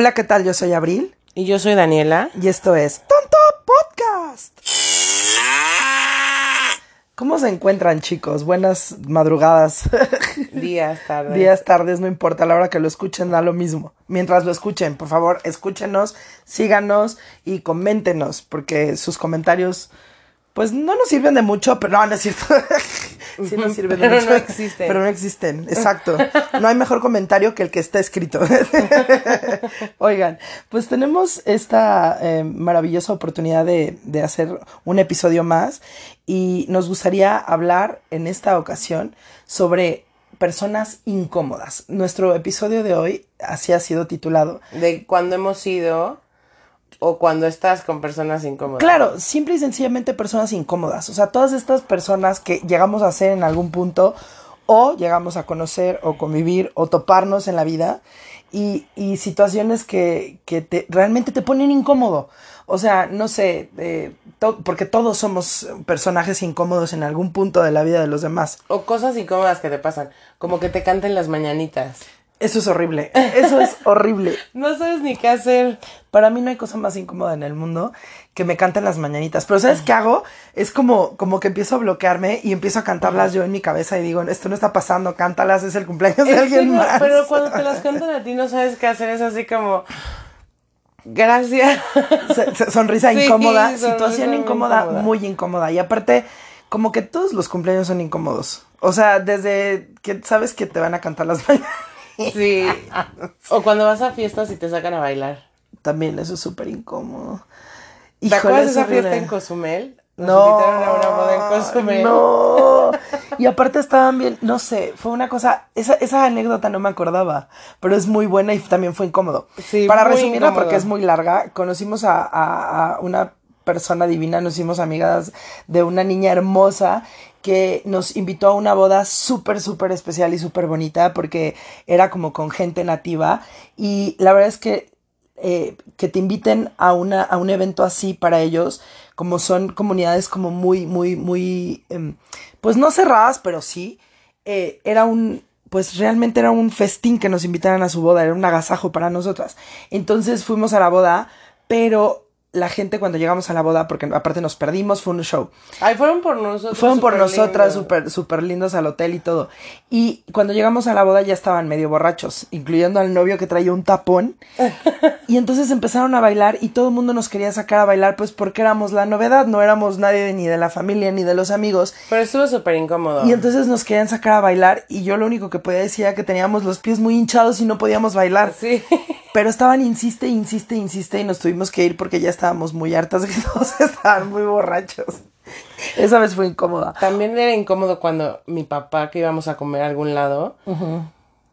Hola, ¿qué tal? Yo soy Abril Y yo soy Daniela. y esto es Tonto Podcast. ¿Cómo se encuentran, chicos? Buenas madrugadas, Días, tardes. días, tardes, no importa, a la hora que lo escuchen da lo mismo. Mientras lo escuchen, por favor, escúchenos, síganos y coméntenos, porque sus comentarios, pues no nos sirven de mucho, pero no, no es cierto. sí nos sirven de Pero mucho. no existen. Pero no existen, exacto. No hay mejor comentario que el que está escrito. Oigan, pues tenemos esta eh, maravillosa oportunidad de, de hacer un episodio más y nos gustaría hablar en esta ocasión sobre personas incómodas. Nuestro episodio de hoy así ha sido titulado. De cuando hemos ido o cuando estás con personas incómodas. Claro, simple y sencillamente personas incómodas. O sea, todas estas personas que llegamos a ser en algún punto o llegamos a conocer o convivir o toparnos en la vida y, y situaciones que, que te, realmente te ponen incómodo. O sea, no sé, eh, to- porque todos somos personajes incómodos en algún punto de la vida de los demás. O cosas incómodas que te pasan. Como que te canten las mañanitas. Eso es horrible. Eso es horrible. No sabes ni qué hacer. Para mí no hay cosa más incómoda en el mundo que me canten las mañanitas. Pero ¿sabes qué hago? Es como, como que empiezo a bloquearme y empiezo a cantarlas yo en mi cabeza y digo, esto no está pasando, cántalas, es el cumpleaños de Es alguien no, más. Pero cuando te las cantan a ti no sabes qué hacer. Es así como... Gracias. Sonrisa Sí, incómoda, sonrisa situación incómoda. muy incómoda. Y aparte, como que todos los cumpleaños son incómodos. O sea, desde que sabes que te van a cantar las mañanitas. Sí. O cuando vas a fiestas y te sacan a bailar. También eso es súper incómodo. ¿Te acuerdas de es esa horrible. fiesta en Cozumel? Nos No, invitaron a una boda en Cozumel. no. Y aparte estaban bien, no sé, fue una cosa, esa, esa anécdota no me acordaba, pero es muy buena y también fue incómodo. Sí, Para resumirla, incómodo. porque es muy larga, conocimos a, a- a una persona divina, nos hicimos amigas de una niña hermosa que nos invitó a una boda súper, súper especial y súper bonita porque era como con gente nativa y la verdad es que eh, que te inviten a, una, a un evento así para ellos, como son comunidades como muy, muy, muy, em, pues no cerradas, pero sí, eh, era un, pues realmente era un festín que nos invitaran a su boda, era un agasajo para nosotras. Entonces fuimos a la boda, pero la gente cuando llegamos a la boda, porque aparte nos perdimos, fue un show. Ay, fueron por nosotros. Fueron por nosotras súper súper lindos al hotel y todo. Y cuando llegamos a la boda ya estaban medio borrachos, incluyendo al novio que traía un tapón. y entonces empezaron a bailar y todo el mundo nos quería sacar a bailar pues porque éramos la novedad, no éramos nadie ni de la familia ni de los amigos. Pero estuvo súper incómodo. Y entonces nos querían sacar a bailar y yo lo único que podía decir era que teníamos los pies muy hinchados y no podíamos bailar. Sí. Pero estaban insiste, insiste, insiste y nos tuvimos que ir porque ya estábamos muy hartas que todos estaban muy borrachos. Esa vez fue incómoda. También era incómodo cuando mi papá, que íbamos a comer a algún lado,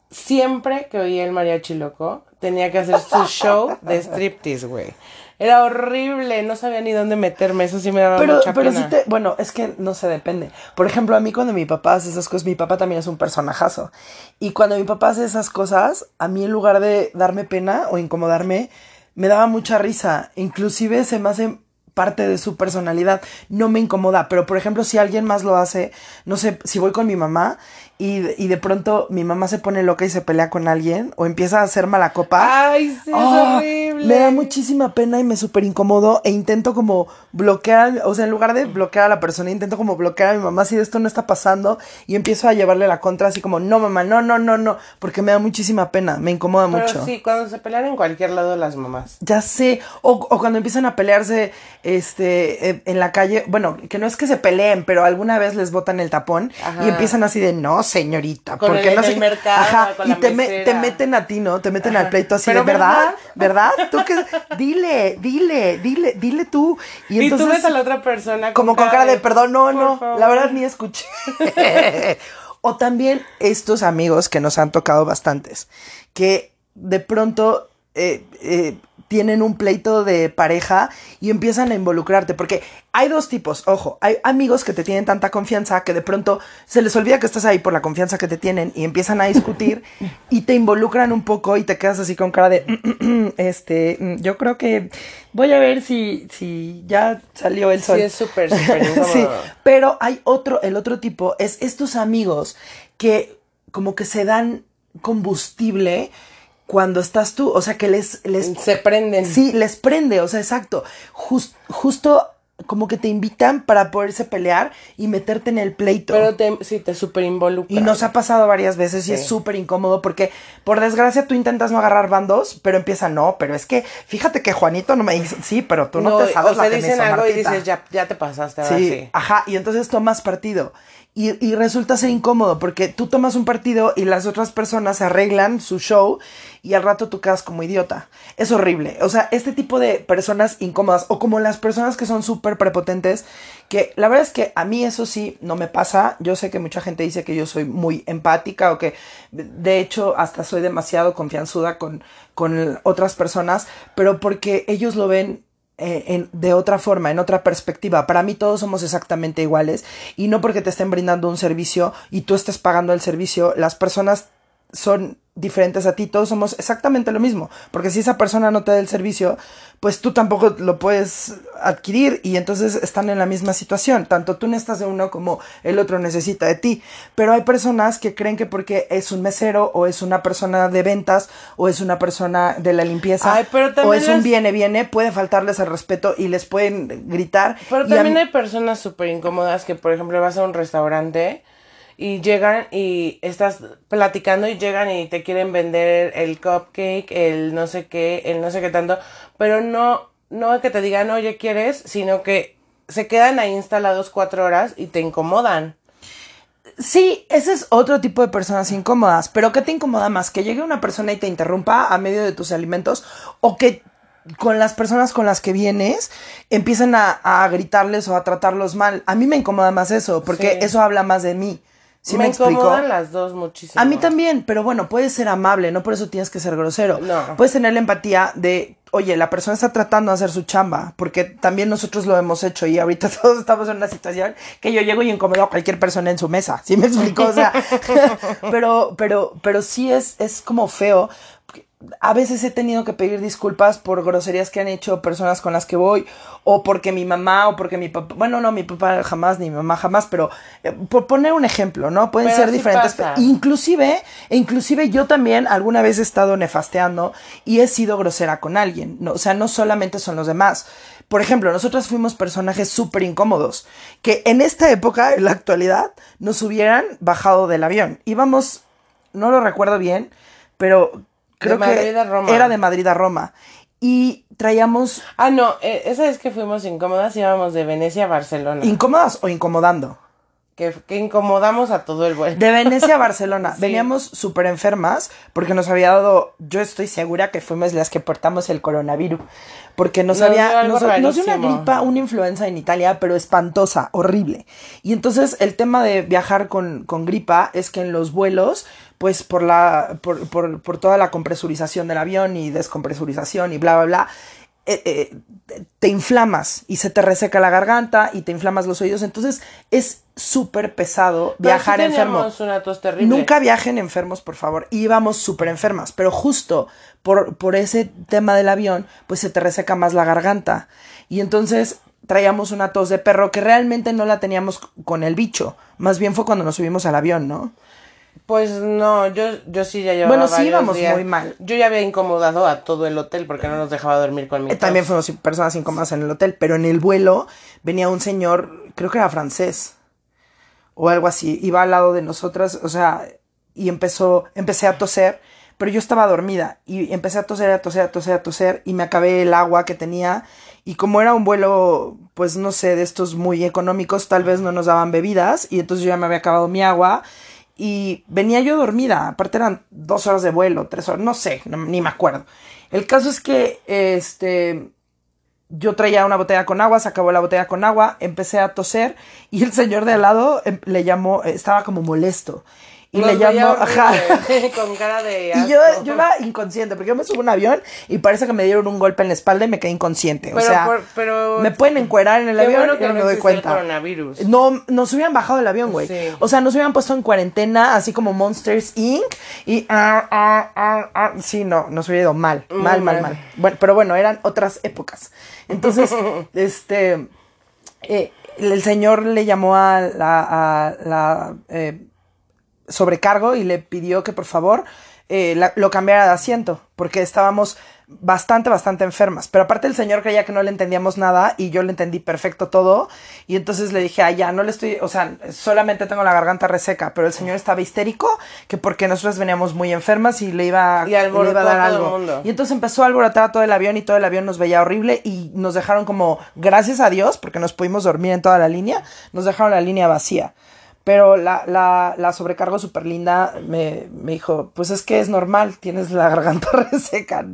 siempre que oía el mariachi loco, tenía que hacer su show de striptease, güey. Era horrible, no sabía ni dónde meterme, eso sí me daba Pero, mucha pero pena. sí te, bueno, es que no se depende. Por ejemplo, a mí cuando mi papá hace esas cosas, mi papá también es un personajazo. Y cuando mi papá hace esas cosas, a mí en lugar de darme pena o incomodarme, me daba mucha risa. Inclusive se me hace parte de su personalidad. No me incomoda. Pero por ejemplo, si alguien más lo hace, no sé, si voy con mi mamá y, de- y de pronto mi mamá se pone loca y se pelea con alguien o empieza a hacer mala copa. Ay, sí, es Ah, horrible. Me da muchísima pena y me súper incomodo e intento como bloquear, o sea, en lugar de bloquear a la persona, intento como bloquear a mi mamá si esto no está pasando y empiezo a llevarle la contra así como, no mamá, no, no, no, no, porque me da muchísima pena, me incomoda Pero mucho. sí, cuando se pelean en cualquier lado las mamás. Ya sé, o, o cuando empiezan a pelearse este, eh, en la calle, bueno, que no es que se peleen, pero alguna vez les botan el tapón Ajá. y empiezan así de, no señorita, Con porque el- no sé el qué". mercado, Ajá, con y la te, me- te meten a ti, ¿no? Te meten al pleito así Pero de, ¿verdad? ¿Verdad? Tú que, dile, dile, dile, dile tú. Y, Y, tú ves a la otra persona como con cara de, perdón, no, "Por no, favor". la verdad ni escuché. o también estos amigos que nos han tocado bastantes, que de pronto eh, eh, tienen un pleito de pareja y empiezan a involucrarte, porque hay dos tipos, ojo, hay amigos que te tienen tanta confianza que de pronto se les olvida que estás ahí por la confianza que te tienen y empiezan a discutir y te involucran un poco y te quedas así con cara de, este, mm, yo creo que voy a ver si, si ya salió el sol. Sí, es súper, súper. Sí, pero hay otro, el otro tipo es estos amigos que como que se dan combustible cuando estás tú, o sea, que les... les Se prenden. Sí, les prende, o sea, exacto. Jus- justo como que te invitan para poderse pelear y meterte en el pleito. Pero te, sí, te super involucra. Y nos ha pasado varias veces y es súper incómodo porque, por desgracia, tú intentas no agarrar bandos, pero empieza, no, pero es que, fíjate que Juanito no me dice, sí, pero tú no, te sabes o sea, la que me dicen hizo algo y Martita". dices, ya, ya te pasaste, ahora Sí, sí. ajá, y entonces tomas partido. Y, y resulta ser incómodo porque tú tomas un partido y las otras personas arreglan su show y al rato tú quedas como idiota. Es horrible. O sea, este tipo de personas incómodas o como las personas que son súper prepotentes, que la verdad es que a mí eso sí no me pasa. Yo sé que mucha gente dice que yo soy muy empática o que de hecho hasta soy demasiado confianzuda con, con otras personas, pero porque ellos lo ven eh, en- de otra forma, en otra perspectiva. Para mí todos somos exactamente iguales y no porque te estén brindando un servicio y tú estés pagando el servicio, las personas son diferentes a ti, todos somos exactamente lo mismo, porque si esa persona no te da el servicio, pues tú tampoco lo puedes adquirir y entonces están en la misma situación, tanto tú necesitas de uno como el otro necesita de ti, pero hay personas que creen que porque es un mesero o es una persona de ventas o es una persona de la limpieza Ay, pero o es un viene viene, puede faltarles el respeto y les pueden gritar. Pero también mí- hay personas súper incómodas que, por ejemplo, vas a un restaurante y llegan y estás platicando y llegan y te quieren vender el cupcake, el no sé qué, el no sé qué tanto, pero no, no que te digan, oye, ¿quieres? Sino que se quedan ahí instalados cuatro horas y te incomodan. Sí, ese es otro tipo de personas incómodas, pero ¿qué te incomoda más? ¿Que llegue una persona y te interrumpa a medio de tus alimentos o que con las personas con las que vienes empiecen a, a gritarles o a tratarlos mal? A mí me incomoda más eso, porque Sí. eso habla más de mí. ¿Sí me, me explico? incomodan las dos muchísimo. A mí también, pero bueno, puedes ser amable, no por eso tienes que ser grosero. No. Puedes tener la empatía de, oye, la persona está tratando de hacer su chamba, porque también nosotros lo hemos hecho y ahorita todos estamos en una situación que yo llego y incomodo a cualquier persona en su mesa, ¿sí me explico? O sea, pero, pero, pero sí es, es como feo. A veces he tenido que pedir disculpas por groserías que han hecho personas con las que voy, o porque mi mamá, o porque mi papá, bueno, no, mi papá jamás, ni mi mamá jamás, pero eh, por poner un ejemplo, ¿no? Pueden Pero ser sí diferentes. pasa. Inclusive, inclusive yo también alguna vez he estado nefasteando y he sido grosera con alguien, ¿no? O sea, no solamente son los demás. Por ejemplo, nosotros fuimos personajes súper incómodos, que en esta época, en la actualidad, nos hubieran bajado del avión. Íbamos, no lo recuerdo bien, pero creo Madrid que a Roma. era de Madrid a Roma. Y traíamos Ah, no, eh, esa vez que fuimos incómodas íbamos de Venecia a Barcelona. incómodas o incomodando. que, que incomodamos a todo el vuelo. De Venecia a Barcelona. Sí. Veníamos súper enfermas porque nos había dado, yo estoy segura que fuimos las que portamos el coronavirus. Porque nos, había, nos, nos dio una gripa, una influenza en Italia, pero espantosa, horrible. Y entonces el tema de viajar con, con gripa es que en los vuelos, pues por la, por, por, por toda la compresurización del avión y descompresurización y bla, bla, bla, eh, eh, te inflamas y se te reseca la garganta y te inflamas los oídos. Entonces es súper pesado Pero viajar sí enfermo. una tos terrible. Nunca viajen enfermos, por favor. Íbamos súper enfermas, pero justo por, por ese tema del avión, pues se te reseca más la garganta. Y entonces traíamos una tos de perro que realmente no la teníamos con el bicho. Más bien fue cuando nos subimos al avión, ¿no? Pues no, yo, yo sí ya llevaba Bueno, sí íbamos días. muy mal. Yo ya había incomodado a todo el hotel porque no nos dejaba dormir con mi Eh, También fuimos personas incómodas en el hotel, pero en el vuelo venía un señor, creo que era francés o algo así, iba al lado de nosotras, o sea, y empezó, empecé a toser, pero yo estaba dormida y empecé a toser, a toser, a toser, a toser y me acabé el agua que tenía y como era un vuelo, pues no sé, de estos muy económicos, tal vez no nos daban bebidas y entonces yo ya me había acabado mi agua y venía yo dormida, aparte eran dos horas de vuelo, tres horas, no sé, ni me acuerdo. El caso es que, este, yo traía una botella con agua, se acabó la botella con agua, empecé a toser y el señor de al lado em, le llamó, estaba como molesto. Y le llamó, ajá. con cara de Y yo, yo iba inconsciente, porque yo me subo a un avión y parece que me dieron un golpe en la espalda y me quedé inconsciente. o Pero sea, por- pero- me pueden encuerar en el avión bueno y que no no me doy existe el cuenta. coronavirus. No, nos hubieran bajado del avión, güey. Sí. O sea, nos hubieran puesto en cuarentena, así como Monsters Inc. Y. ah, ah, ah. Sí, no, nos hubiera ido mal. Mal, mal, mal. mal. Bueno, pero bueno, eran otras épocas. Entonces, este. eh, el señor le llamó a la. a la, eh, sobrecargo y le pidió que por favor eh, la- lo cambiara de asiento, porque estábamos bastante, bastante enfermas. Pero aparte el señor creía que no le entendíamos nada y yo le entendí perfecto todo. Y entonces le dije, ah, ya, no le estoy, o sea, solamente tengo la garganta reseca, pero el señor estaba histérico, que porque nosotros veníamos muy enfermas y le iba, Y le iba a dar a todo el algo. mundo. Y entonces empezó a alborotar a todo el avión y todo el avión nos veía horrible y nos dejaron como, gracias a Dios, porque nos pudimos dormir en toda la línea, nos dejaron la línea vacía. Pero la, la, la sobrecargo súper linda me, me dijo, pues es que es normal, tienes la garganta reseca,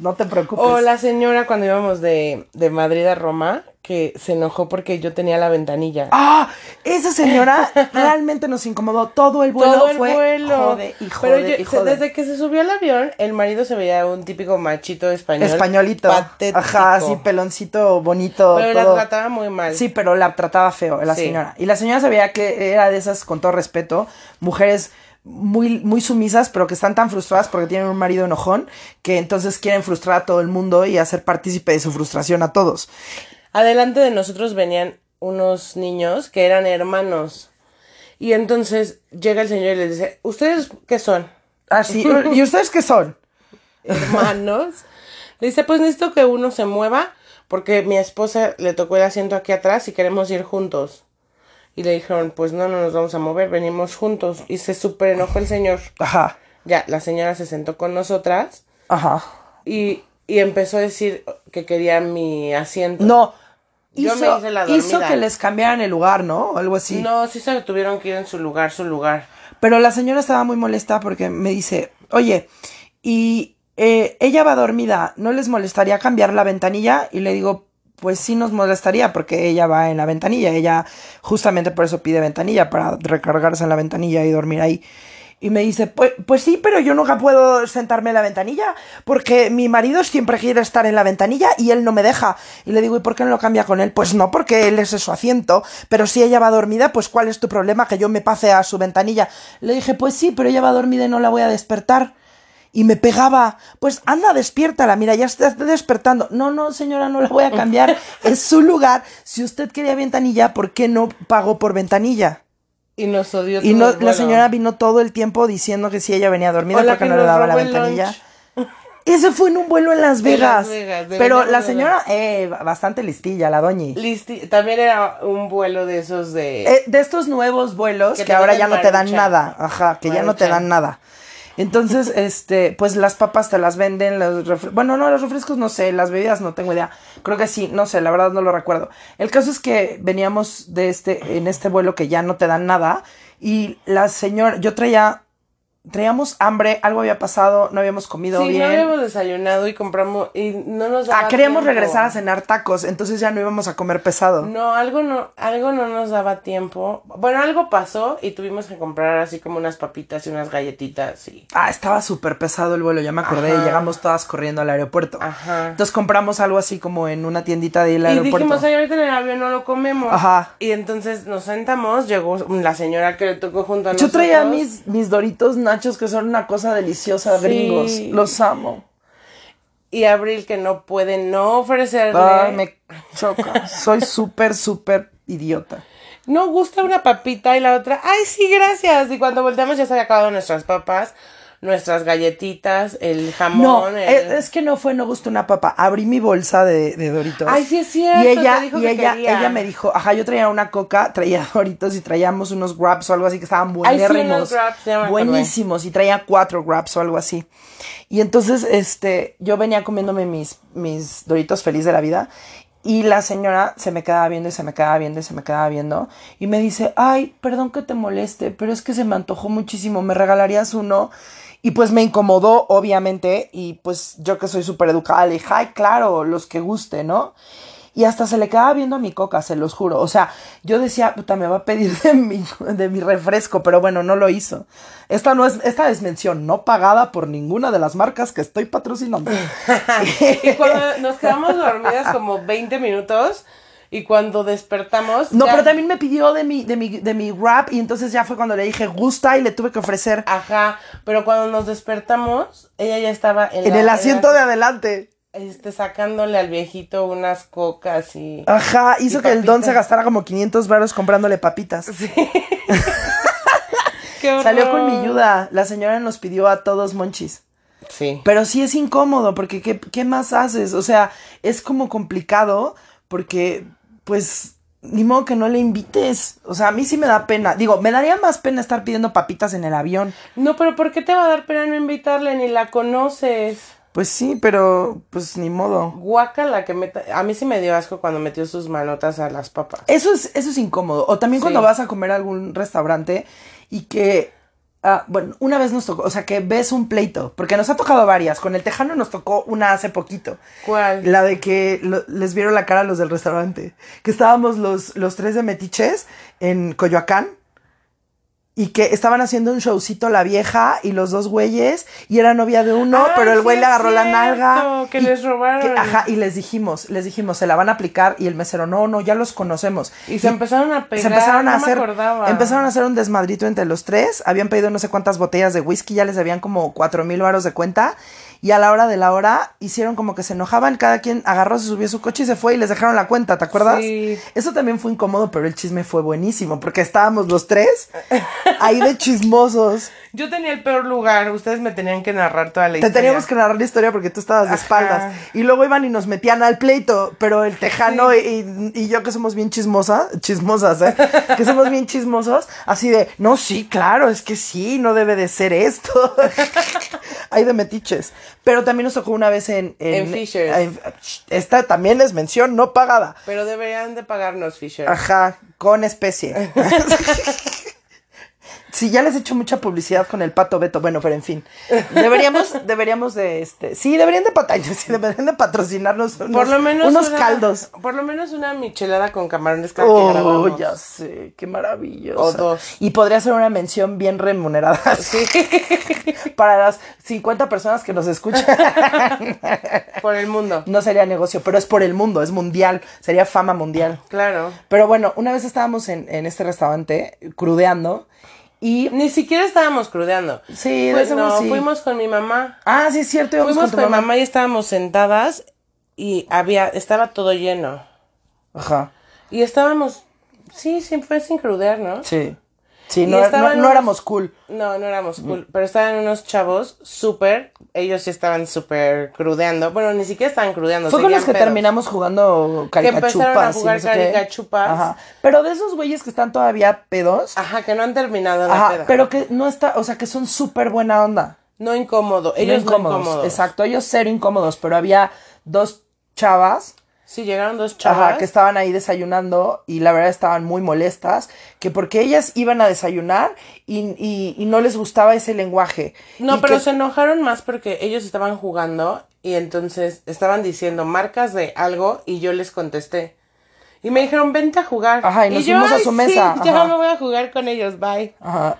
no te preocupes. O la señora cuando íbamos de, de Madrid a Roma, que se enojó porque yo tenía la ventanilla. Ah, esa señora realmente nos incomodó. Todo el vuelo Todo el fue vuelo. jode y Pero jode yo- y jode. desde que se subió al avión, el marido se veía un típico machito español. Españolito. Patético. Ajá, así peloncito, bonito. Pero la trataba muy mal. Sí, pero la trataba feo, la Sí. señora. Y la señora se veía que era de esas, con todo respeto, mujeres muy, muy sumisas, pero que están tan frustradas porque tienen un marido enojón, que entonces quieren frustrar a todo el mundo y hacer partícipe de su frustración a todos. Adelante de nosotros venían unos niños que eran hermanos. Y entonces llega el señor y les dice, ¿ustedes qué son? Así, ¿y ustedes qué son? hermanos. Le dice, pues necesito que uno se mueva porque mi esposa le tocó el asiento aquí atrás y queremos ir juntos. Y le dijeron, pues no, no nos vamos a mover, venimos juntos. Y se súper enojó el señor. Ajá, Ya, la señora se sentó con nosotras ajá. y, y empezó a decir que quería mi asiento. No, Yo hizo, me hice la hizo dormida. que les cambiaran el lugar, ¿no? Algo así. No, sí se tuvieron que ir en su lugar, su lugar. Pero la señora estaba muy molesta porque me dice, oye, y eh, ella va dormida, ¿no les molestaría cambiar la ventanilla? Y le digo, pues sí nos molestaría porque ella va en la ventanilla, ella justamente por eso pide ventanilla, para recargarse en la ventanilla y dormir ahí. Y me dice, pues, pues sí, pero yo nunca puedo sentarme en la ventanilla porque mi marido siempre quiere estar en la ventanilla y él no me deja. Y le digo, ¿y por qué no lo cambia con él? Pues no, porque él es su asiento. Pero si ella va dormida, pues ¿cuál es tu problema? Que yo me pase a su ventanilla. Le dije, pues sí, pero ella va dormida y no la voy a despertar. Y me pegaba, pues anda, despiértala, mira, ya está despertando. No, no, señora, no la voy a cambiar. es su lugar. Si usted quería ventanilla, ¿por qué no pagó por ventanilla? Y nos odió Y no, el la señora vino todo el tiempo diciendo que si ella venía dormida Hola, porque que no le daba la ventanilla. Ese fue en un vuelo en Las En Vegas. Las Vegas, pero la señora, eh, bastante listilla, la doñi. Listi- También era un vuelo de esos de... Eh, de estos nuevos vuelos Que ahora ya no te dan nada. Ajá, que ya no te dan nada. Entonces, este, pues las papas te las venden, los bueno, no, los refrescos no sé, las bebidas no tengo idea. Creo que sí, no sé, la verdad no lo recuerdo. El caso es que veníamos de este, en este vuelo que ya no te dan nada y la señora, yo traía, traíamos hambre, algo había pasado, no habíamos comido sí, bien. no habíamos desayunado y compramos... Y no nos daba Ah, queríamos tiempo. regresar a cenar tacos, entonces ya no íbamos a comer pesado. No, algo no, algo no nos daba tiempo. Bueno, algo pasó y tuvimos que comprar así como unas papitas y unas galletitas y... Ah, estaba súper pesado el vuelo, ya me acordé, Ajá. y llegamos todas corriendo al aeropuerto. Ajá. Entonces compramos algo así como en una tiendita del Y aeropuerto. dijimos, ay, ahorita en el avión no lo comemos. Ajá. Y entonces nos sentamos, llegó la señora que le tocó junto a Yo nosotros. traía mis, mis doritos nachos que son una cosa deliciosa, Sí. gringos. Los amo. Y Abril que no puede no ofrecerle. Ay, me choca. Soy súper, súper idiota. No gusta una papita y la otra, ay, sí, gracias. Y cuando volteamos ya se había acabado nuestras papas, nuestras galletitas, el jamón. No, el- es, que no fue no gustó una papa. Abrí mi bolsa de, de doritos. Ay, sí es cierto, Y ella, te dijo y que ella, quería. ella me dijo, ajá, yo traía una coca, traía doritos y traíamos unos wraps o algo así que estaban sí, buenérrimos. acordé. buenísimos. Y traía cuatro wraps o algo así. Y entonces, este, yo venía comiéndome mis, mis doritos feliz de la vida. Y la señora se me quedaba viendo y se me quedaba viendo y se me quedaba viendo. Y me dice, ay, perdón que te moleste, pero es que se me antojó muchísimo. ¿Me regalarías uno? Y pues me incomodó, obviamente. Y pues yo que soy súper educada, le dije, ay, claro, los que guste, ¿no? Y hasta se le quedaba viendo a mi coca, se los juro. O sea, yo decía, puta, me va a pedir de mi, de mi refresco, pero bueno, no lo hizo. Esta no es, esta es mención no pagada por ninguna de las marcas que estoy patrocinando. Y cuando nos quedamos dormidas como 20 minutos y cuando despertamos... No, ya- pero también me pidió de mi, de mi, de mi rap y entonces ya fue cuando le dije gusta y le tuve que ofrecer Ajá, pero cuando nos despertamos, ella ya estaba en, en la- el asiento la- de adelante. este, sacándole al viejito unas cocas y... Ajá, hizo Y que el don se gastara como 500 varos comprándole papitas. Qué Salió con mi ayuda. La señora nos pidió a todos monchis. Sí. Pero sí es incómodo porque ¿qué, qué más haces? O sea, es como complicado porque, pues, ni modo que no le invites. O sea, a mí sí me da pena. Digo, me daría más pena estar pidiendo papitas en el avión. No, pero ¿por qué te va a dar pena no invitarle? Ni la conoces. Pues sí, pero pues ni modo. Guácala que meta. A mí sí me dio asco cuando metió sus manotas a las papas. Eso es, eso es incómodo. O también Sí. cuando vas a comer a algún restaurante y que, ah, bueno, una vez nos tocó, o sea, que ves un pleito, porque nos ha tocado varias. Con el tejano nos tocó una hace poquito. ¿Cuál? La de que lo- les vieron la cara a los del restaurante. Que estábamos los, los tres de metiches en Coyoacán. Y que estaban haciendo un showcito la vieja y los dos güeyes. Y era novia de uno, Ah, pero el güey le agarró la nalga. que y- les robaron. ajá, y les dijimos, les dijimos, se la van a aplicar. Y el mesero, no, no, ya los conocemos. Y se empezaron a pegar. Se empezaron a hacer, Me acordaba. empezaron a hacer un desmadrito entre los tres. Habían pedido no sé cuántas botellas de whisky, ya les habían como cuatro mil varos de cuenta. Y a la hora de la hora hicieron como que se enojaban, cada quien agarró, se subió a su coche y se fue y les dejaron la cuenta, ¿te acuerdas? Sí. Eso también fue incómodo, pero el chisme fue buenísimo, porque estábamos los tres ahí de chismosos. Yo tenía el peor lugar. Ustedes me tenían que narrar toda la Te historia. teníamos que narrar la historia porque tú estabas de Ajá. espaldas. Y luego iban y nos metían al pleito, pero el tejano y, y- y yo que somos bien chismosas, chismosas, ¿eh? que somos bien chismosos, así de, no, sí, claro, es que sí, no debe de ser esto. Hay de metiches. Pero también nos tocó una vez en... En Fishers. en- esta también es mención no pagada. Pero deberían de pagarnos, Fisher. Ajá, con especie. Sí, ya les he hecho mucha publicidad con el pato Beto. Bueno, pero en fin. Deberíamos, deberíamos de este. Sí, deberían de sí, deberían de patrocinarnos unos, por lo menos unos una- caldos. Por lo menos una michelada con camarones que. Oh, ya sé, qué maravilloso. O dos. Y podría ser una mención bien remunerada. Sí. Para las 50 personas que nos escuchan. por el mundo. No sería negocio, pero es por el mundo, es mundial. Sería fama mundial. Claro. Pero bueno, una vez estábamos en, en este restaurante crudeando y Ni siquiera estábamos crudeando. Sí, Pues no, sí. fuimos con mi mamá. Ah, sí, es cierto, íbamos Fuimos con con, tu mamá. mamá y estábamos sentadas y había, estaba todo lleno. Ajá. Y estábamos, sí, sí, fue sin crudear, ¿no? Sí. Sí, no, no, no éramos cool. No, no éramos cool, pero estaban unos chavos súper, ellos sí estaban súper crudeando, bueno, ni siquiera estaban crudeando. Fue con los que pedos. terminamos jugando empezaron a caricachupas. y jugar no sé caricachupas. Ajá. Pero de esos güeyes que están todavía pedos. Ajá, que no han terminado la Ajá, peda. pero que no está, o sea, que son súper buena onda. No incómodo, ellos no incómodos. Exacto, ellos cero incómodos, pero había dos chavas Sí, llegaron dos chavas. Ajá, que estaban ahí desayunando y la verdad estaban muy molestas, que porque ellas iban a desayunar y, y- y no les gustaba ese lenguaje. No, Y pero que- se enojaron más porque ellos estaban jugando y entonces estaban diciendo marcas de algo y yo les contesté. Y me dijeron, vente a jugar. Ajá, y nos yo, fuimos a "Ay, su sí, mesa, ya ajá. me voy a jugar con ellos, bye. Ajá.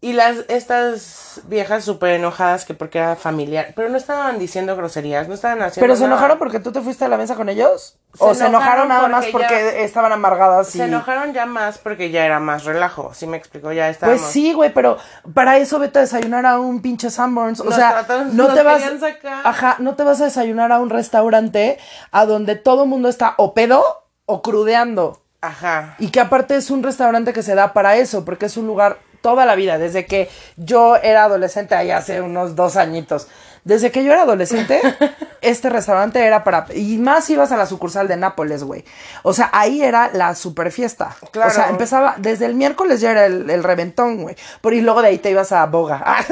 Y las, estas viejas súper enojadas que porque era familiar, pero no estaban diciendo groserías, no estaban haciendo ¿Pero se nada. enojaron porque tú te fuiste a la mesa con ellos? Se ¿O se enojaron enojaron nada más porque ya- estaban amargadas? Y... Se enojaron ya más porque ya era más relajo, ¿sí me explico? Ya estábamos... Pues sí, güey, pero para eso vete a desayunar a un pinche Sanborns. O Nos sea, no te vas. sacar. Ajá, no te vas a desayunar a un restaurante a donde todo el mundo está o pedo o crudeando. Ajá. Y que aparte es un restaurante que se da para eso, porque es un lugar toda la vida, desde que yo era adolescente, ahí hace unos dos añitos. Desde que yo era adolescente, este restaurante era para... Y más ibas a la sucursal de Nápoles, güey. O sea, ahí era la super fiesta. Claro. O sea, empezaba... Desde el miércoles ya era el, el reventón, güey. Por, y luego de ahí te ibas a Boga.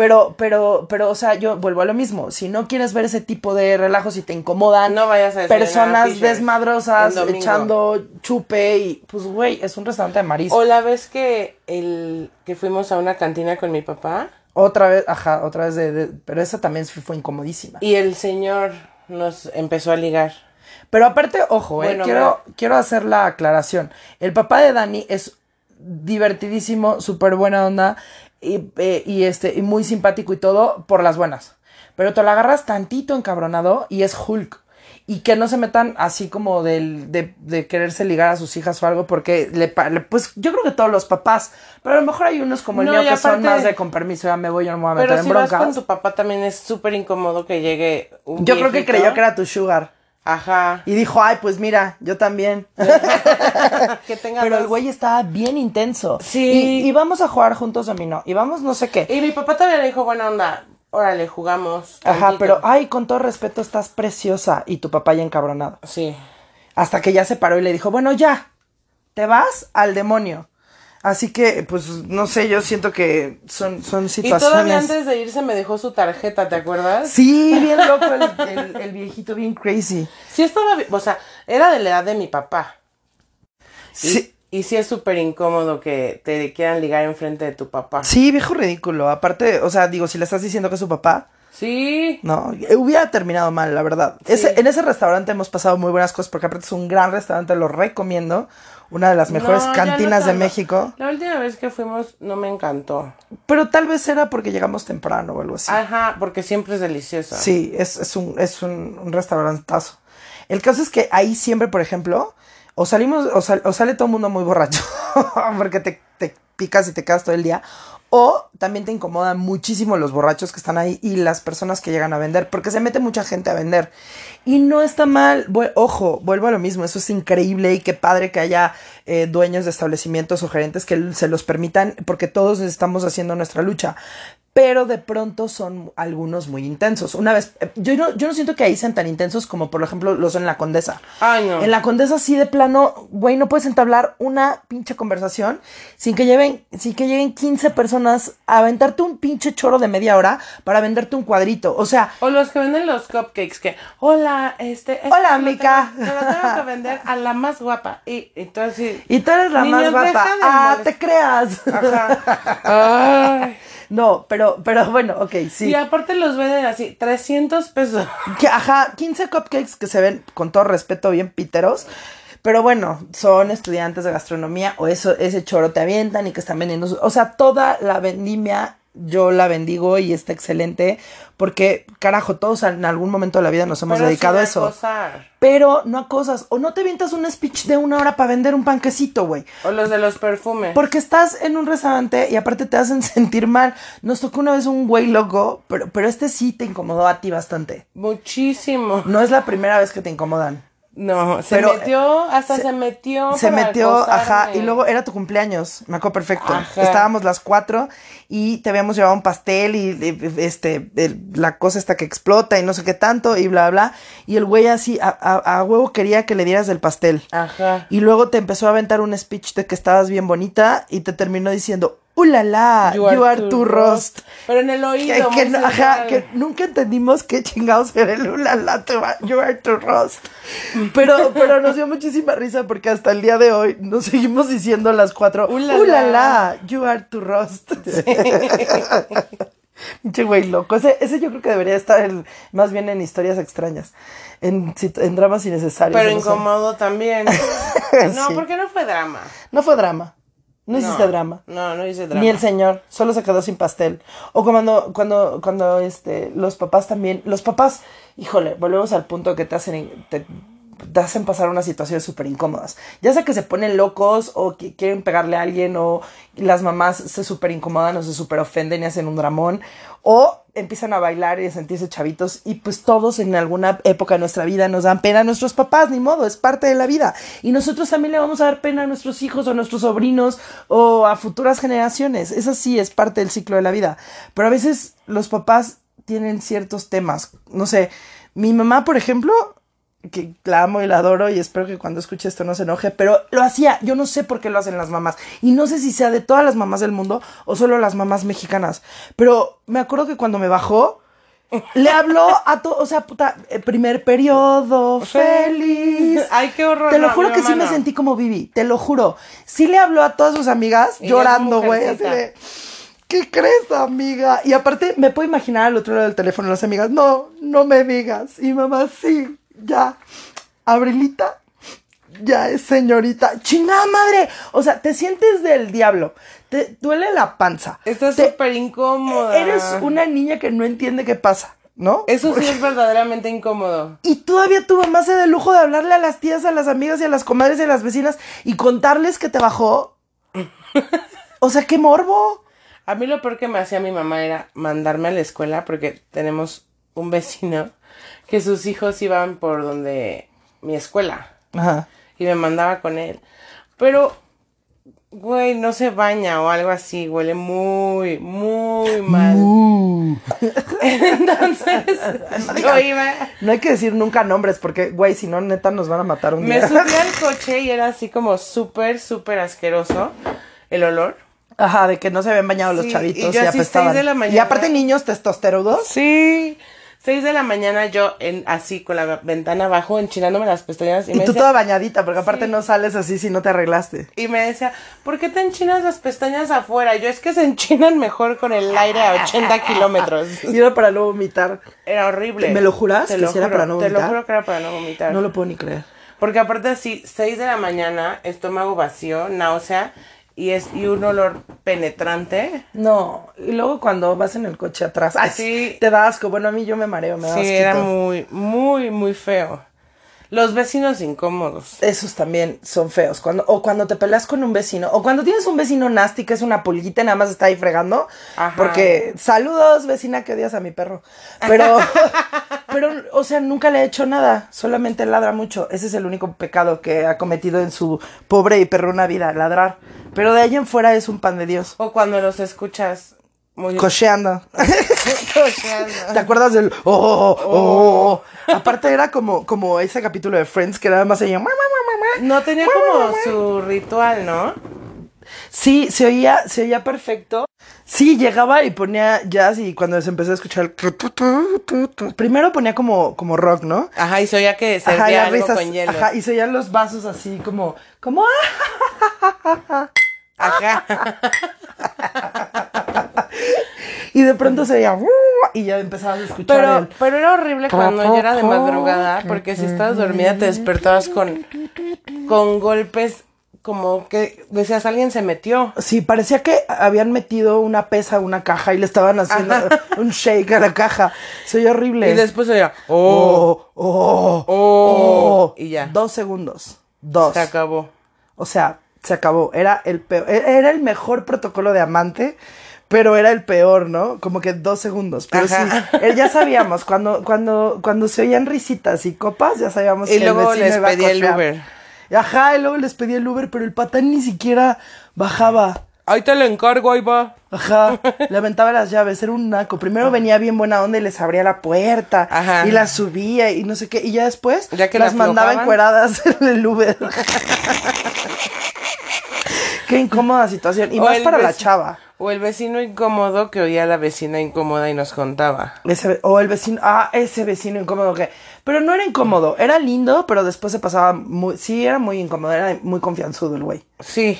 Pero, pero, pero, o sea, yo vuelvo a lo mismo. Si no quieres ver ese tipo de relajos y te incomodan No vayas a desayunar a personas desmadrosas echando chupe y pues güey, es un restaurante de marisco. O la vez que el que fuimos a una cantina con mi papá Otra vez, ajá, otra vez de, de- pero esa también fue, fue incomodísima. y el señor nos empezó a ligar. Pero aparte, ojo, eh, Bueno, quiero, quiero hacer la aclaración. El papá de Dani es divertidísimo, súper buena onda y, eh, y este, y muy simpático y todo por las buenas. Pero te lo agarras tantito encabronado y es Hulk. Y que no se metan así como del, de, de quererse ligar a sus hijas o algo, porque le, le- pues yo creo que todos los papás, pero a lo mejor hay unos como el No, mío que son más de con permiso, ya me voy, yo no me voy a meter Pero en si broncas. con tu papá también es súper incómodo que llegue un Yo creo que creyó que era tu sugar. Ajá. Y dijo, ay, pues mira, yo también. que tenga Pero el güey estaba bien intenso. Sí. Y, y vamos a jugar juntos dominó. Y vamos no sé qué. Y mi papá todavía le dijo, buena onda, órale, jugamos. Ajá, tantito". pero, ay, con todo respeto, estás preciosa. Y tu papá ya encabronado. Sí. Hasta que ya se paró y le dijo, bueno, ya, te vas al demonio. Así que, pues, no sé, yo siento que son, son Y situaciones. todavía antes de irse me dejó su tarjeta, ¿te acuerdas? Sí, bien loco el, el- el viejito, bien crazy. Sí estaba, o sea, era de la edad de mi papá. Y, Sí, y sí es súper incómodo que te quieran ligar enfrente de tu papá. sí, viejo ridículo. Aparte, o sea, digo, si le estás diciendo que es su papá, Sí. no, hubiera terminado mal, la verdad. Ese- en ese restaurante hemos pasado muy buenas cosas porque aparte es un gran restaurante, lo recomiendo. Una de las mejores No, ya no cantinas de. México. La última vez que fuimos no me encantó. Pero tal vez era porque llegamos temprano o algo así. Ajá, porque siempre es deliciosa. Sí, es, es un, es un, un restaurantazo. El caso es que ahí siempre, por ejemplo, o salimos, o, sal- o sale todo el mundo muy borracho, porque te, te picas y te quedas todo el día, o también te incomodan muchísimo los borrachos que están ahí y las personas que llegan a vender, porque se mete mucha gente a vender. Y no está mal, ojo, vuelvo a lo mismo, eso es increíble y qué padre que haya eh, dueños de establecimientos o gerentes que se los permitan, porque todos estamos haciendo nuestra lucha. Pero de pronto son algunos muy intensos. Una vez, eh, yo no, yo no siento que ahí sean tan intensos como por ejemplo lo son en la Condesa. Ay, no. En la Condesa sí de plano, güey, no puedes entablar una pinche conversación sin que lleven, sin que lleguen 15 personas a aventarte un pinche choro de media hora para venderte un cuadrito. O sea, O los que venden los cupcakes que, hola, este... este Hola, mica. Se lo tengo que vender a la más guapa. Y entonces sí. y tú eres la más guapa. Ah, te creas. Ay. No, pero, pero bueno, ok, sí. Y aparte los venden así, 300 pesos. Que, ajá, 15 cupcakes que se ven con todo respeto bien piteros. Pero bueno, son estudiantes de gastronomía o eso, ese choro te avientan y que están vendiendo. su- o sea, toda la vendimia yo la bendigo y está excelente porque, carajo, todos en algún momento de la vida nos hemos Pero dedicado a eso. acosar. Pero no a cosas. O no te avientas un speech de una hora para vender un panquecito, güey. O los de los perfumes. Porque estás en un restaurante y aparte te hacen sentir mal. Nos tocó una vez un güey loco, pero, pero este sí te incomodó a ti bastante. Muchísimo. No es la primera vez que te incomodan. No, se Pero, metió, hasta se, metió. Se para metió, ajá, y luego era tu cumpleaños, me acuerdo perfecto. Ajá. Estábamos las cuatro y te habíamos llevado un pastel y este, el- la cosa esta que explota y no sé qué tanto y bla, bla. Y el güey así, a, a- a huevo quería que le dieras del pastel. Ajá. Y luego te empezó a aventar un speech de que estabas bien bonita y te terminó diciendo, ¡Uh, la, la! You, are, too roast. Pero en el oído. que ajá, que nunca entendimos qué chingados era el ulala, you are too roast. Pero, pero nos dio muchísima risa porque hasta el día de hoy nos seguimos diciendo las cuatro, Ulala. ulala, you are too roast. Pinche güey loco. Ese, ese yo creo que debería estar en- más bien en historias extrañas, en, dramas innecesarios. Pero sé. incómodo también. No, Sí. porque no fue drama. No fue drama. No hiciste drama. No, no hice drama. Ni el señor, solo se quedó sin pastel. O cuando, cuando, cuando este, los papás también, los papás, híjole, volvemos al punto que te hacen, te hacen pasar unas situaciones súper incómodas. Ya sea que se ponen locos o que quieren pegarle a alguien o las mamás se súper incomodan o se súper ofenden y hacen un dramón. O empiezan a bailar y a sentirse chavitos y pues todos en alguna época de nuestra vida nos dan pena a nuestros papás, ni modo, es parte de la vida. Y nosotros también le vamos a dar pena a nuestros hijos o a nuestros sobrinos o a futuras generaciones. Eso sí es parte del ciclo de la vida. Pero a veces los papás tienen ciertos temas. No sé, mi mamá, por ejemplo, que la amo y la adoro y espero que cuando escuche esto no se enoje, pero lo hacía, yo no sé por qué lo hacen las mamás y no sé si sea de todas las mamás del mundo o solo las mamás mexicanas, pero me acuerdo que cuando me bajó le habló a todo, o sea, puta, eh, primer periodo, feliz. Ay, qué horror. Te lo juro que sí me sentí como Vivi, te lo juro. Sí le habló a todas sus amigas es llorando, güey, así de, ¿qué crees, amiga? Y aparte me puedo imaginar al otro lado del teléfono las amigas, no, no me digas. Y mamá, sí, ya. Abrilita, ya es señorita. Chingada madre. O sea, te sientes del diablo. Te duele la panza. Estás súper incómoda. Eres una niña que no entiende qué pasa, ¿no? Eso sí es verdaderamente incómodo. Y todavía tu mamá se da el lujo de hablarle a las tías, a las amigas y a las comadres y a las vecinas y contarles que te bajó. O sea, qué morbo. A mí lo peor que me hacía mi mamá era mandarme a la escuela porque tenemos un vecino que sus hijos iban por donde mi escuela Ajá. y me mandaba con él. Pero, güey, no se baña o algo así, huele muy, muy mal. Uh. Entonces, yo iba, No hay que decir nunca nombres porque, güey, si no, neta, nos van a matar un me día. subí al coche y era así como súper, súper asqueroso el olor. Ajá, de que no se habían bañado los chavitos y y, yo así, apestaban. seis de la Y mañana. aparte niños testosterudos. Sí. Seis de la mañana yo en, así con la ventana abajo enchinándome las pestañas y, Y me tú decía, toda bañadita, porque aparte Sí. no sales así si no te arreglaste. y me decía, ¿por qué te enchinas las pestañas afuera? Yo es que se enchinan mejor con el aire a 80 kilómetros. Y era para no vomitar. Era horrible. ¿Me lo juras Te que lo sí era juro, para no Te lo vomitar? juro que era para no vomitar. No lo puedo ni creer. Porque aparte así, 6 de la mañana, estómago vacío, náusea y es y un olor penetrante. No, y luego cuando vas en el coche atrás, ay, Sí. te da asco. Bueno, a mí yo me mareo, me da Sí, asquito. era muy, muy, muy feo. Los vecinos incómodos. Esos también son feos. Cuando, o cuando te peleas con un vecino. O cuando tienes un vecino nasty que es una pulguita y nada más está ahí fregando. Ajá. Porque, saludos, vecina, que odias a mi perro. Pero, pero, o sea, nunca le he hecho nada. Solamente ladra mucho. Ese es el único pecado que ha cometido en su pobre y perruna vida, ladrar. Pero de ahí en fuera es un pan de Dios. O cuando los escuchas muy Cocheando. cocheando. ¿Te acuerdas del oh, oh, oh, oh, oh? Aparte era como, como ese capítulo de Friends que nada más se llama. No tenía como su ritual, ¿no? Sí, se oía, se oía perfecto. Sí, llegaba y ponía jazz y cuando se empezó a escuchar el primero ponía como, como rock, ¿no? Ajá, y se oía que las algo risas, con hielo. ajá, y se oían los vasos así como, como, ah, Ajá. y de pronto se "Uh", y ya empezabas a escuchar Pero, el, pero era horrible cuando ya era de madrugada, porque si estabas dormida te despertabas con, con golpes como que decías alguien se metió. Sí, parecía que habían metido una pesa a una caja y le estaban haciendo un shake a la caja. Se oía horrible. Y después se oía, oh, oh, oh, oh, oh. y ya. Dos segundos. Dos. se acabó. O sea, se acabó. Era el peor. Era el mejor protocolo de amante, pero era el peor, ¿no? Como que dos segundos. Pero Ajá. sí, eh, ya sabíamos, cuando, cuando, cuando se oían risitas y copas, ya sabíamos Y que el luego vecino les iba a pedía el. Uber. Ajá, y luego les pedía el Uber, pero el patán ni siquiera bajaba. Ahí te lo encargo, ahí va. Ajá, le aventaba las llaves, era un naco. Primero venía bien buena onda y les abría la puerta. Ajá. Y las subía y no sé qué. Y ya después Ya que las la mandaba encueradas en el Uber. qué incómoda situación. Y O más el para la chava. O el vecino incómodo que oía a la vecina incómoda y nos contaba. Ese, o el vecino, ah, ese vecino incómodo que. Pero no era incómodo, era lindo, pero después se pasaba muy. Sí, era muy incómodo, era muy confianzudo el güey. Sí.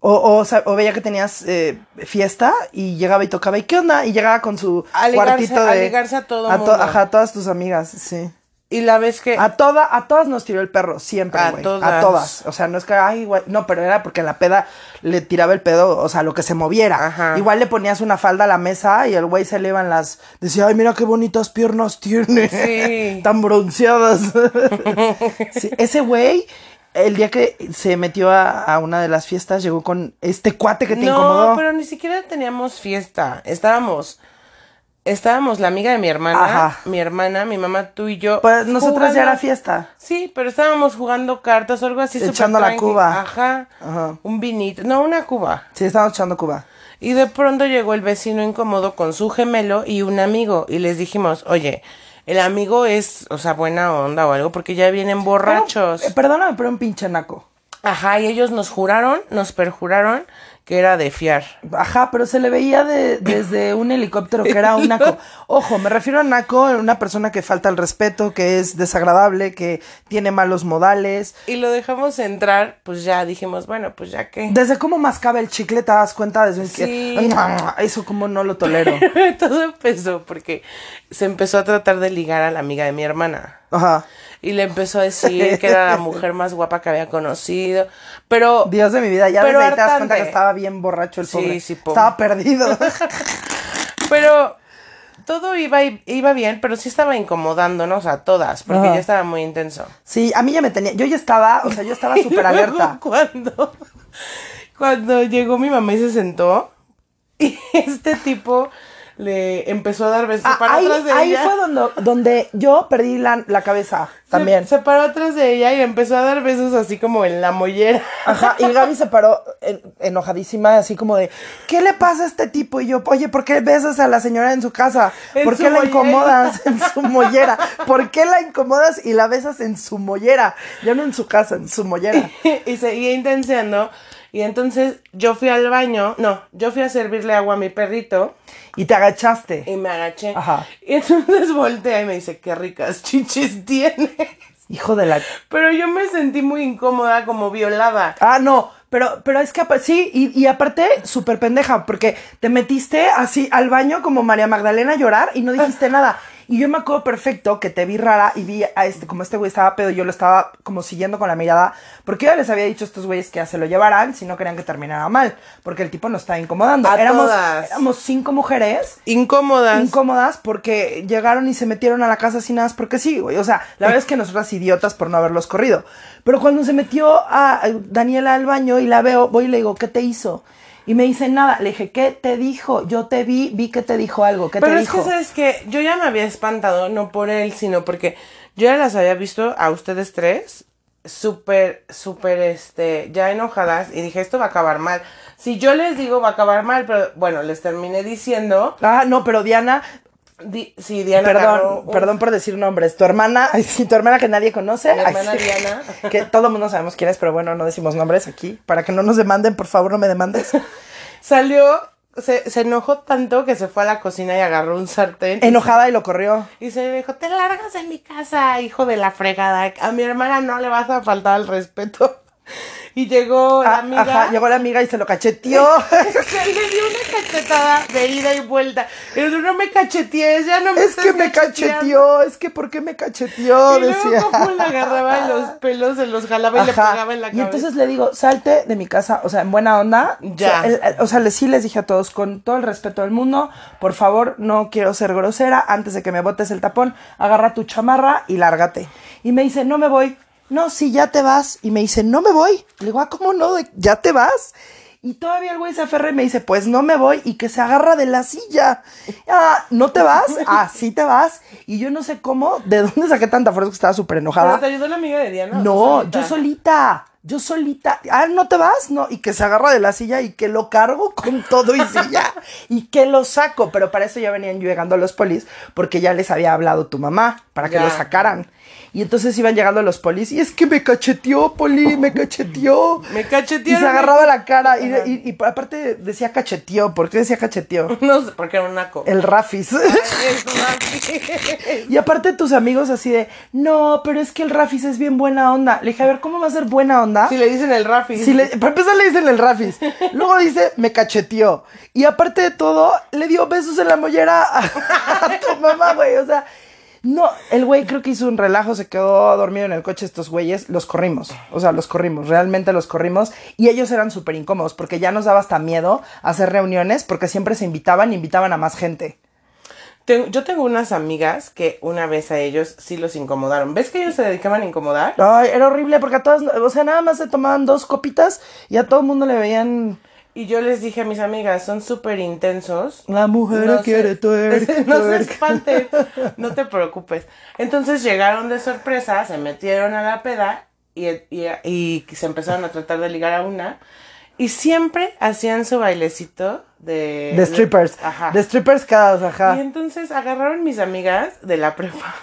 O, o, o veía que tenías eh, fiesta y llegaba y tocaba, ¿y qué onda? Y llegaba con su A cuartito de. a ligarse a todo to- mundo. Ajá, a todas tus amigas, sí. Y la vez que... A, toda, a todas nos tiró el perro, siempre, A güey. A todas. todas. O sea, no es que, ay, güey. No, pero era porque en la peda le tiraba el pedo, o sea, lo que se moviera. Ajá. Igual le ponías una falda a la mesa y el güey se le iban las. Decía, ay, mira qué bonitas piernas tiene. Sí. Tan bronceadas. Sí, Ese güey, el día que se metió a, a una de las fiestas, llegó con este cuate que te no, incomodó. pero ni siquiera teníamos fiesta. Estábamos... Estábamos la amiga de mi hermana, Ajá. mi hermana, mi mamá, tú y yo. Pues nosotras ya era fiesta. Sí, pero estábamos jugando cartas o algo así. Echando la cuba. Ajá. Ajá. Un vinito. No, una cuba. Sí, estábamos echando Cuba. Y de pronto llegó el vecino incómodo con su gemelo y un amigo. Y les dijimos, oye, el amigo es, o sea, buena onda o algo, porque ya vienen borrachos. Pero, eh, perdóname, pero un pinche naco. Ajá, y ellos nos juraron, nos perjuraron que era de fiar. Ajá, pero se le veía de- desde un helicóptero que era un naco. Ojo, me refiero a naco, una persona que falta el respeto, que es desagradable, que tiene malos modales. Y lo dejamos entrar, pues ya dijimos, bueno, pues ya que. Desde cómo mascaba el chicle te das cuenta desde Sí. que eso como no lo tolero. Todo empezó porque se empezó a tratar de ligar a la amiga de mi hermana. Ajá. Y le empezó a decir que era la mujer más guapa que había conocido. Pero Dios de mi vida, ya Pero desde ahí te das cuenta que estaba bien borracho el Sí, pobre. sí, pobre. Estaba perdido. Pero todo iba, iba bien, pero sí estaba incomodándonos a todas, porque Ajá. ya estaba muy intenso. Sí, a mí ya me tenía, yo ya estaba, o sea, yo estaba súper alerta. Cuando, cuando llegó mi mamá y se sentó, y este tipo le empezó a dar besos. Se Ah, paró ahí atrás de ahí ella. fue donde, donde yo perdí la, la cabeza también. Se, paró atrás de ella y empezó a dar besos así como en la mollera. Ajá, y Gaby se paró en- enojadísima, así como de, ¿qué le pasa a este tipo? Y yo, oye, ¿por qué besas a la señora en su casa? ¿Por qué la mollera. incomodas en su mollera? ¿Por qué la incomodas y la besas en su mollera? Ya no en su casa, en su mollera. y seguía intenseando. Y entonces yo fui al baño, no, yo fui a servirle agua a mi perrito Y te agachaste. y me agaché. Ajá. Y entonces voltea y me dice, qué ricas chichis tienes. Hijo de la... Pero yo me sentí muy incómoda, como violada. Ah, no, pero, pero es que sí, y, y aparte, súper pendeja, porque te metiste así al baño como María Magdalena a llorar y no dijiste nada. Y yo me acuerdo perfecto que te vi rara y vi a este, como este güey estaba pedo, yo lo estaba como siguiendo con la mirada, porque yo les había dicho a estos güeyes que ya se lo llevaran si no querían que terminara mal, porque el tipo nos estaba incomodando. A éramos, todas. éramos cinco mujeres Incómodas. incómodas porque llegaron y se metieron a la casa sin nada, porque sí, güey. O sea, la verdad es que nosotras idiotas por no haberlos corrido. Pero cuando se metió a a Daniela al baño y la veo, voy y le digo, ¿qué te hizo? Y me dice nada. Le dije, ¿qué te dijo? Yo te vi, vi que te dijo algo. ¿Qué Pero te es dijo? que, ¿sabes que Yo ya me había espantado, no por él, sino porque yo ya las había visto a ustedes tres súper, súper, este, ya enojadas y dije, esto va a acabar mal. Si yo les digo, va a acabar mal, pero bueno, les terminé diciendo, Ah, no, pero Diana, di- sí, Diana perdón, perdón por decir nombres. Tu hermana, sí, tu hermana que nadie conoce. Mi hermana. Diana. Que todo el mundo sabemos quién es, pero bueno, no decimos nombres aquí. Para que no nos demanden, por favor, no me demandes. salió, se, se enojó tanto que se fue a la cocina y agarró un sartén. Enojada y lo corrió. Y se dijo, te largas de mi casa, hijo de la fregada. A mi hermana no le vas a faltar al respeto. Y llegó la Ah, amiga. Ajá, llegó la amiga y se lo cacheteó. Le dio una cachetada de ida y vuelta. Y yo, no me cachetees, ya no me Es que me cacheteando". cacheteó, es que ¿por qué me cacheteó? Y luego Decía. como le agarraba en los pelos, se los jalaba y le pegaba en la Y cabeza. entonces le digo, salte de mi casa, o sea, en buena onda. Ya. O sea, el- el- o sea, le, sí les dije a todos, con todo el respeto del mundo, por favor, no quiero ser grosera, antes de que me botes el tapón, agarra tu chamarra y lárgate. Y me dice, no me voy. No, sí, ya te vas. Y me dice, no me voy. Le digo, ah, ¿cómo no? ¿Ya te vas? Y todavía el güey se aferra y me dice, pues no me voy y que se agarra de la silla. Ah, ¿no te vas? Ah, sí te vas. Y yo no sé cómo, de dónde saqué tanta fuerza que estaba súper enojada. ¿Pero te ayudó la amiga de Diana? No, yo solita. Yo solita. Ah, ¿no te vas? No. Y que se agarra de la silla y que lo cargo con todo y silla. y que lo saco. Pero para eso ya venían llegando los polis. Porque ya les había hablado tu mamá. Para que Ya. lo sacaran. Y entonces iban llegando los polis. Y es que me cacheteó, poli. Me cacheteó. Me Y cachetearon. se agarraba la cara. Y, y- y aparte decía cacheteó. ¿Por qué decía cacheteó? No sé, porque era un naco. El Rafis. Rafi. Y aparte tus amigos así de, no, pero es que el Rafis es bien buena onda. Le dije, a ver, ¿cómo va a ser buena onda? Si le dicen el Rafi. Si le, para empezar le dicen el Rafis. Luego dice, me cacheteó. Y aparte de todo, le dio besos en la mollera a, a tu mamá, güey. O sea, no, el güey creo que hizo un relajo, se quedó dormido en el coche estos güeyes. Los corrimos. O sea, los corrimos. Realmente los corrimos. Y ellos eran súper incómodos porque ya nos daba hasta miedo hacer reuniones porque siempre se invitaban invitaban a más gente. Yo tengo unas amigas que una vez a ellos sí los incomodaron. ¿Ves que ellos se dedicaban a incomodar? Ay, era horrible porque a todas, o sea, nada más se tomaban dos copitas y a todo el mundo le veían... Y yo les dije a mis amigas, son súper intensos. La mujer No quiere tuerca, no se espanten, no te preocupes. Entonces llegaron de sorpresa, se metieron a la peda y, y, y se empezaron a tratar de ligar a una. Y siempre hacían su bailecito de... De strippers. Ajá. De strippers cada, ajá. Y entonces agarraron mis amigas de la prepa.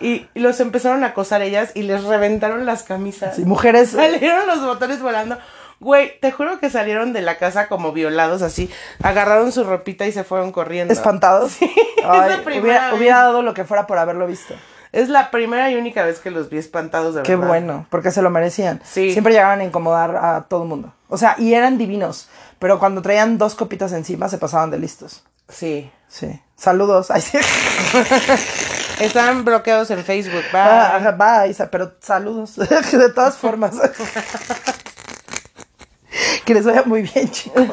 Y, y los empezaron a acosar ellas y les reventaron las camisas. Sí, mujeres. Salieron los botones volando. Güey, te juro que salieron de la casa como violados así. Agarraron su ropita y se fueron corriendo. espantados. es Ay, la primera hubiera, vez. hubiera dado lo que fuera por haberlo visto. Es la primera y única vez que los vi espantados de Qué verdad. bueno, porque se lo merecían. Sí. Siempre llegaban a incomodar a todo el mundo. O sea, y eran divinos. Pero cuando traían dos copitas encima se pasaban de listos. Sí. Sí. Saludos. Ay, sí. Están bloqueados en Facebook. Bye. Ah, bye, Isa, pero saludos. de todas formas. que les vaya muy bien, chicos.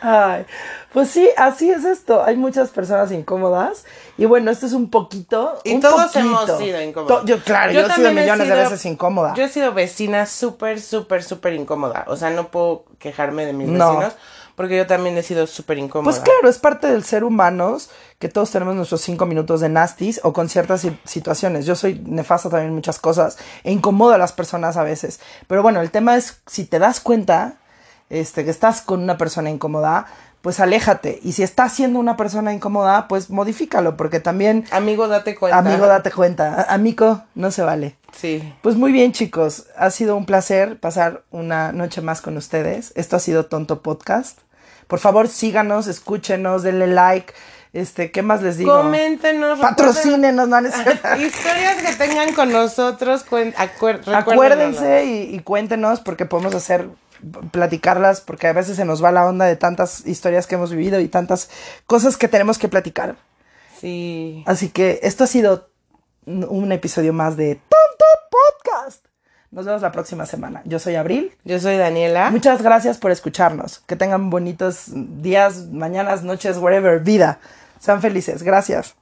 Ay, pues sí, así es esto. Hay muchas personas incómodas. Y bueno, esto es un poquito. Y un todos poquito. hemos sido incómodos. To- yo, claro, yo, he sido millones de sido- veces incómoda. Yo he sido vecina súper, súper, súper incómoda. O sea, no puedo quejarme de mis No. vecinos. porque yo también he sido súper incómoda. Pues claro, es parte del ser humanos que todos tenemos nuestros cinco minutos de nastis o con ciertas si- situaciones. Yo soy nefasta también en muchas cosas e incomodo a las personas a veces. Pero bueno, el tema es si te das cuenta este, que estás con una persona incómoda, pues aléjate. Y si estás siendo una persona incómoda, pues modifícalo, porque también, Amigo, date cuenta. amigo, date cuenta. Amigo, no se vale. Sí. Pues muy bien, chicos. Ha sido un placer pasar una noche más con ustedes. Esto ha sido Tonto Podcast. Por favor, síganos, escúchenos, denle like. Este, ¿qué más les digo? Coméntenos. Patrocínenos, no, Historias que tengan con nosotros. recuérdenoslas. Acuérdense y, y cuéntenos porque podemos hacer platicarlas porque a veces se nos va la onda de tantas historias que hemos vivido y tantas cosas que tenemos que platicar. Sí. Así que esto ha sido un episodio más de Tonto Podcast. Nos vemos la próxima semana. Yo soy Abril. Yo soy Daniela. Muchas gracias por escucharnos. Que tengan bonitos días, mañanas, noches, wherever, vida. Sean felices. Gracias.